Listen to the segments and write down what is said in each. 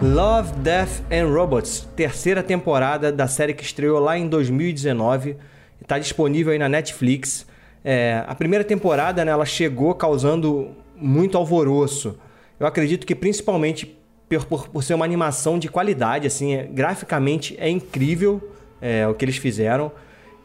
Love, Death and Robots, terceira temporada da série que estreou lá em 2019. Está disponível aí na Netflix. É, a primeira temporada né, ela chegou causando muito alvoroço. Eu acredito que principalmente por, por, por ser uma animação de qualidade, assim, é, graficamente é incrível é, o que eles fizeram.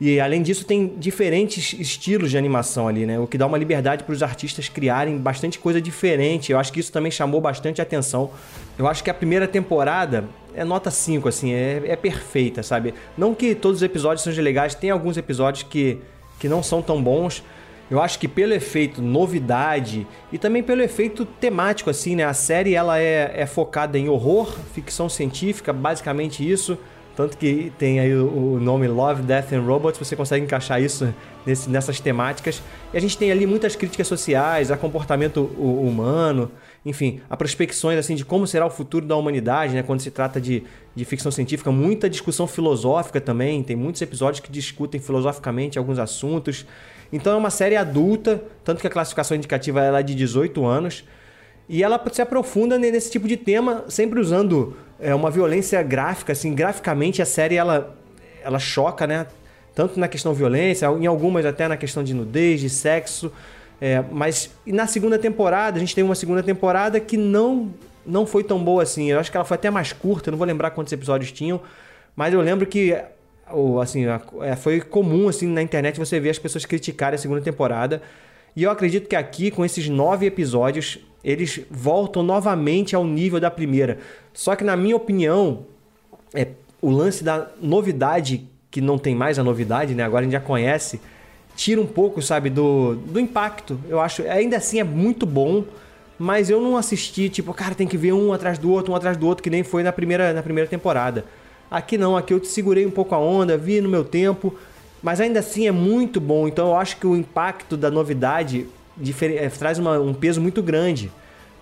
E além disso, tem diferentes estilos de animação ali, né? O que dá uma liberdade para os artistas criarem bastante coisa diferente. Eu acho que isso também chamou bastante atenção. Eu acho que a primeira temporada é nota 5, assim, é, é perfeita, sabe? Não que todos os episódios sejam legais, tem alguns episódios que, que não são tão bons. Eu acho que pelo efeito novidade e também pelo efeito temático, assim, né? A série ela é, é focada em horror, ficção científica, basicamente isso. Tanto que tem aí o, nome Love, Death and Robots, você consegue encaixar isso nesse, nessas temáticas. E a gente tem ali muitas críticas sociais, a comportamento humano, enfim, a prospecções assim de como será o futuro da humanidade, né? Quando se trata de, de ficção científica, muita discussão filosófica também. Tem muitos episódios que discutem filosoficamente alguns assuntos. Então é uma série adulta, tanto que a classificação indicativa é de 18 anos. E ela se aprofunda nesse tipo de tema, sempre usando é, uma violência gráfica, assim, graficamente a série ela, ela choca, né? Tanto na questão violência, em algumas até na questão de nudez, de sexo. É, mas na segunda temporada, a gente tem uma segunda temporada que não não foi tão boa assim. Eu acho que ela foi até mais curta, não vou lembrar quantos episódios tinham, mas eu lembro que ou assim, é, foi comum assim na internet você ver as pessoas criticarem a segunda temporada. E eu acredito que aqui, com esses nove episódios, eles voltam novamente ao nível da primeira. Só que, na minha opinião, é, o lance da novidade, que não tem mais a novidade, né? Agora a gente já conhece, tira um pouco, sabe, do, do impacto. Eu acho, ainda assim é muito bom, mas eu não assisti, tipo, cara, tem que ver um atrás do outro, um atrás do outro, que nem foi na primeira, na primeira temporada. Aqui não, aqui eu te segurei um pouco a onda, vi no meu tempo, mas ainda assim é muito bom. Então eu acho que o impacto da novidade é, traz uma, um peso muito grande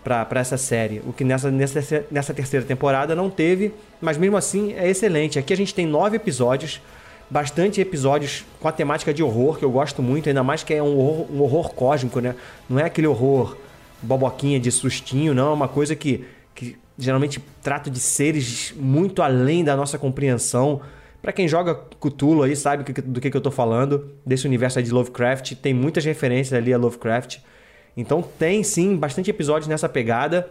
para essa série. O que nessa, nessa, nessa terceira temporada não teve, mas mesmo assim é excelente. Aqui a gente tem nove episódios, bastante episódios com a temática de horror, que eu gosto muito, ainda mais que é um horror, um horror cósmico, né? Não é aquele horror boboquinha de sustinho, não. É uma coisa que, que geralmente trata de seres muito além da nossa compreensão. Para quem joga Cthulhu aí sabe do que, que eu tô falando, desse universo de Lovecraft, tem muitas referências ali a Lovecraft. Então tem sim bastante episódios nessa pegada.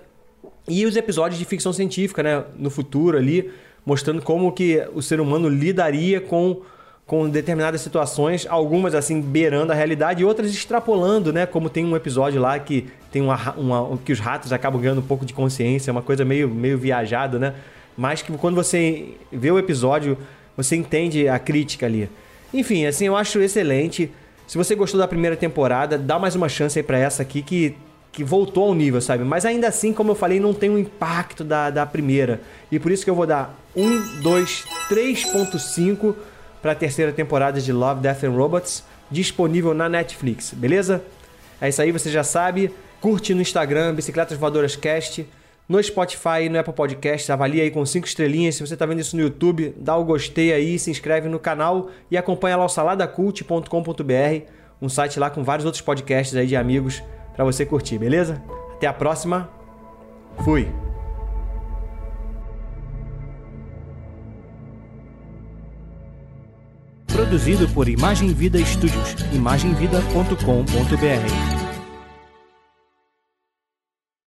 E os episódios de ficção científica, né, no futuro ali, mostrando como que o ser humano lidaria com com determinadas situações, algumas assim beirando a realidade e outras extrapolando, né? Como tem um episódio lá que tem uma, uma que os ratos acabam ganhando um pouco de consciência, uma coisa meio meio viajada, né? Mas que quando você vê o episódio, você entende a crítica ali. Enfim, assim, eu acho excelente. Se você gostou da primeira temporada, dá mais uma chance aí pra essa aqui que, que voltou ao nível, sabe? Mas ainda assim, como eu falei, não tem o impacto da, da primeira. E por isso que eu vou dar 1, 2, 3.5 pra terceira temporada de Love, Death and Robots, disponível na Netflix, beleza? É isso aí, você já sabe. Curte no Instagram, Bicicletas Voadoras Cast no Spotify no Apple Podcast. Avalia aí com 5 estrelinhas. Se você está vendo isso no YouTube, dá o gostei aí, se inscreve no canal e acompanha lá o saladacult.com.br, um site lá com vários outros podcasts aí de amigos para você curtir, beleza? Até a próxima. Fui. Produzido por Imagem Vida Studios, imagemvida.com.br.